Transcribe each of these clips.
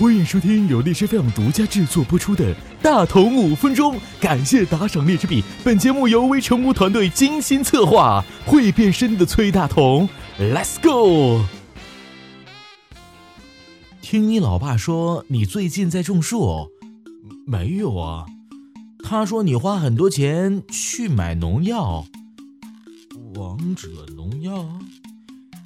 欢迎收听由荔枝 FM 独家制作播出的《大同五分钟》，感谢打赏荔枝币。本节目由微成屋团队精心策划，会变身的崔大同，Let's go！听你老爸说你最近在种树，没有啊？他说你花很多钱去买农药，王者农药。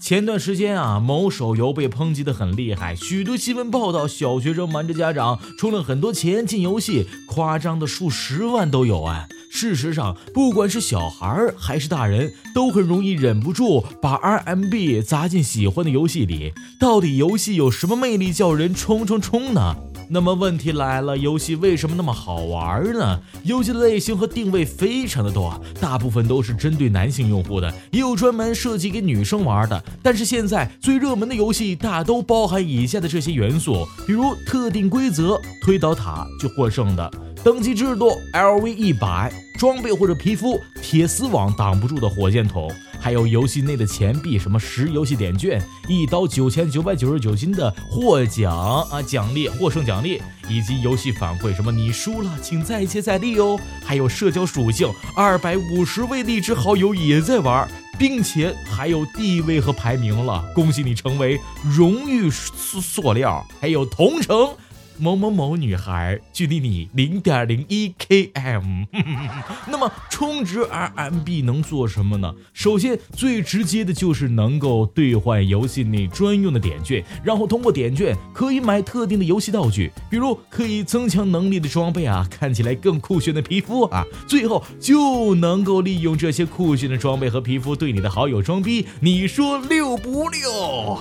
前段时间啊，某手游被抨击的很厉害，许多新闻报道，小学生瞒着家长充了很多钱进游戏，夸张的数十万都有啊。事实上，不管是小孩还是大人，都很容易忍不住把 RMB 砸进喜欢的游戏里。到底游戏有什么魅力叫人冲冲冲呢？那么问题来了，游戏为什么那么好玩呢？游戏的类型和定位非常的多，大部分都是针对男性用户的，也有专门设计给女生玩的。但是现在最热门的游戏大都包含以下的这些元素，比如特定规则，推倒塔就获胜的。等级制度，LV 一百，装备或者皮肤，铁丝网挡不住的火箭筒，还有游戏内的钱币，什么十游戏点券，一刀九千九百九十九金的获奖啊奖励，获胜奖，以及游戏反馈，什么你输了，请再接再厉哦。还有社交属性，二百五十位励志好友也在玩，并且还有地位和排名了，恭喜你成为荣誉塑塑料，还有同城。某某某女孩距离你零点零一 km，那么充值 RMB 能做什么呢？首先最直接的就是能够兑换游戏内专用的点券，然后通过点券可以买特定的游戏道具，比如可以增强能力的装备啊，看起来更酷炫的皮肤啊，最后就能够利用这些酷炫的装备和皮肤对你的好友装逼，你说六不六？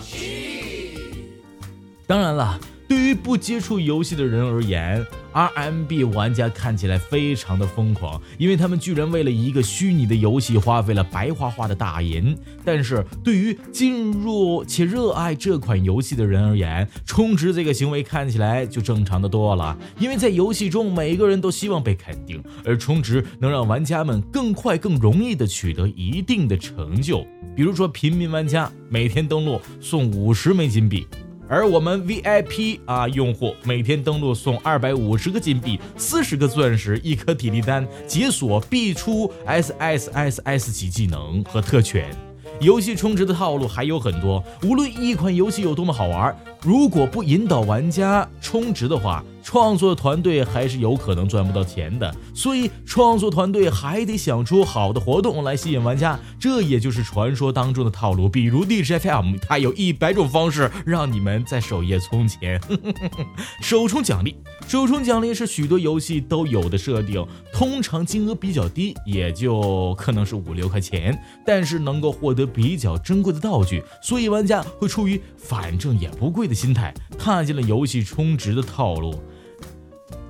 当然了。对于不接触游戏的人而言，RMB 玩家看起来非常的疯狂，因为他们居然为了一个虚拟的游戏花费了白花花的大银。但是对于进入且热爱这款游戏的人而言，充值这个行为看起来就正常的多了，因为在游戏中每个人都希望被肯定，而充值能让玩家们更快、更容易的取得一定的成就。比如说，平民玩家每天登录送五十枚金币。而我们 VIP 啊用户每天登录送二百五十个金币、四十个钻石、一颗体力丹，解锁必出 SSSS 级技能和特权。游戏充值的套路还有很多，无论一款游戏有多么好玩，如果不引导玩家充值的话。创作团队还是有可能赚不到钱的，所以创作团队还得想出好的活动来吸引玩家，这也就是传说当中的套路。比如 DJFM，它有一百种方式让你们在首页充钱。首充奖励，首充奖励是许多游戏都有的设定，通常金额比较低，也就可能是五六块钱，但是能够获得比较珍贵的道具，所以玩家会出于反正也不贵的心态，踏进了游戏充值的套路。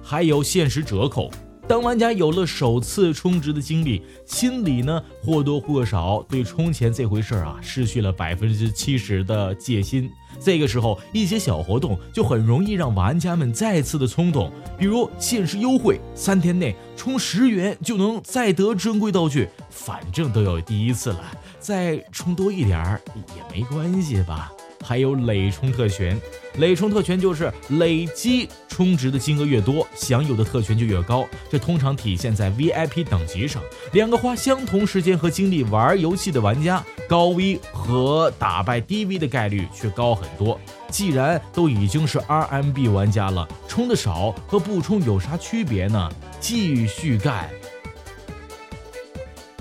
还有限时折扣。当玩家有了首次充值的经历，心里呢或多或少对充钱这回事儿啊失去了百分之七十的戒心。这个时候，一些小活动就很容易让玩家们再次的冲动，比如限时优惠，三天内充十元就能再得珍贵道具，反正都有第一次了，再充多一点儿也没关系吧。还有累充特权，累充特权就是累积充值的金额越多，享有的特权就越高。这通常体现在 VIP 等级上。两个花相同时间和精力玩游戏的玩家，高 V 和打败低 V 的概率却高很多。既然都已经是 RMB 玩家了，充的少和不充有啥区别呢？继续干。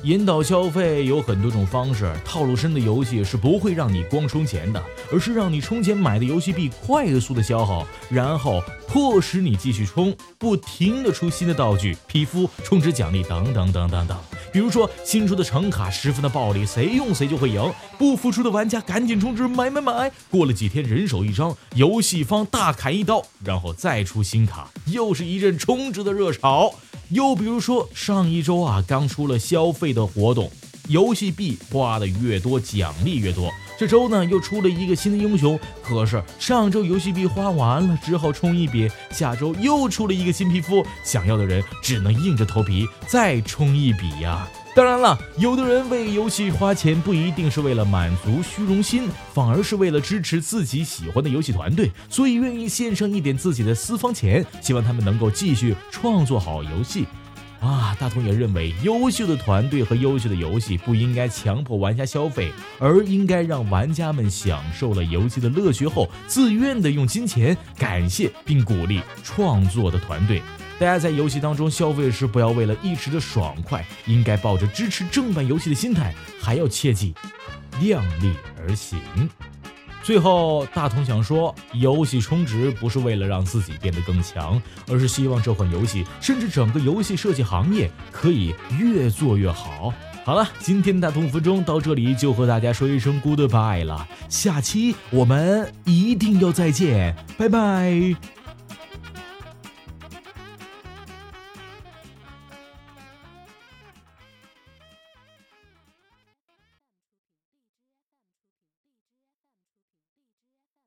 引导消费有很多种方式，套路深的游戏是不会让你光充钱的，而是让你充钱买的游戏币快速的消耗，然后迫使你继续充，不停的出新的道具、皮肤、充值奖励等等等等等。比如说新出的橙卡十分的暴力，谁用谁就会赢，不服输的玩家赶紧充值买买买。过了几天人手一张，游戏方大砍一刀，然后再出新卡，又是一阵充值的热潮。又比如说，上一周啊，刚出了消费的活动，游戏币花的越多，奖励越多。这周呢，又出了一个新的英雄，可是上周游戏币花完了，只好充一笔。下周又出了一个新皮肤，想要的人只能硬着头皮再充一笔呀。当然了，有的人为游戏花钱不一定是为了满足虚荣心，反而是为了支持自己喜欢的游戏团队，所以愿意献上一点自己的私房钱，希望他们能够继续创作好游戏。啊，大同也认为，优秀的团队和优秀的游戏不应该强迫玩家消费，而应该让玩家们享受了游戏的乐趣后，自愿的用金钱感谢并鼓励创作的团队。大家在游戏当中消费时，不要为了一时的爽快，应该抱着支持正版游戏的心态，还要切记量力而行。最后，大同想说，游戏充值不是为了让自己变得更强，而是希望这款游戏，甚至整个游戏设计行业可以越做越好。好了，今天的大同五分钟到这里就和大家说一声 goodbye 了，下期我们一定要再见，拜拜。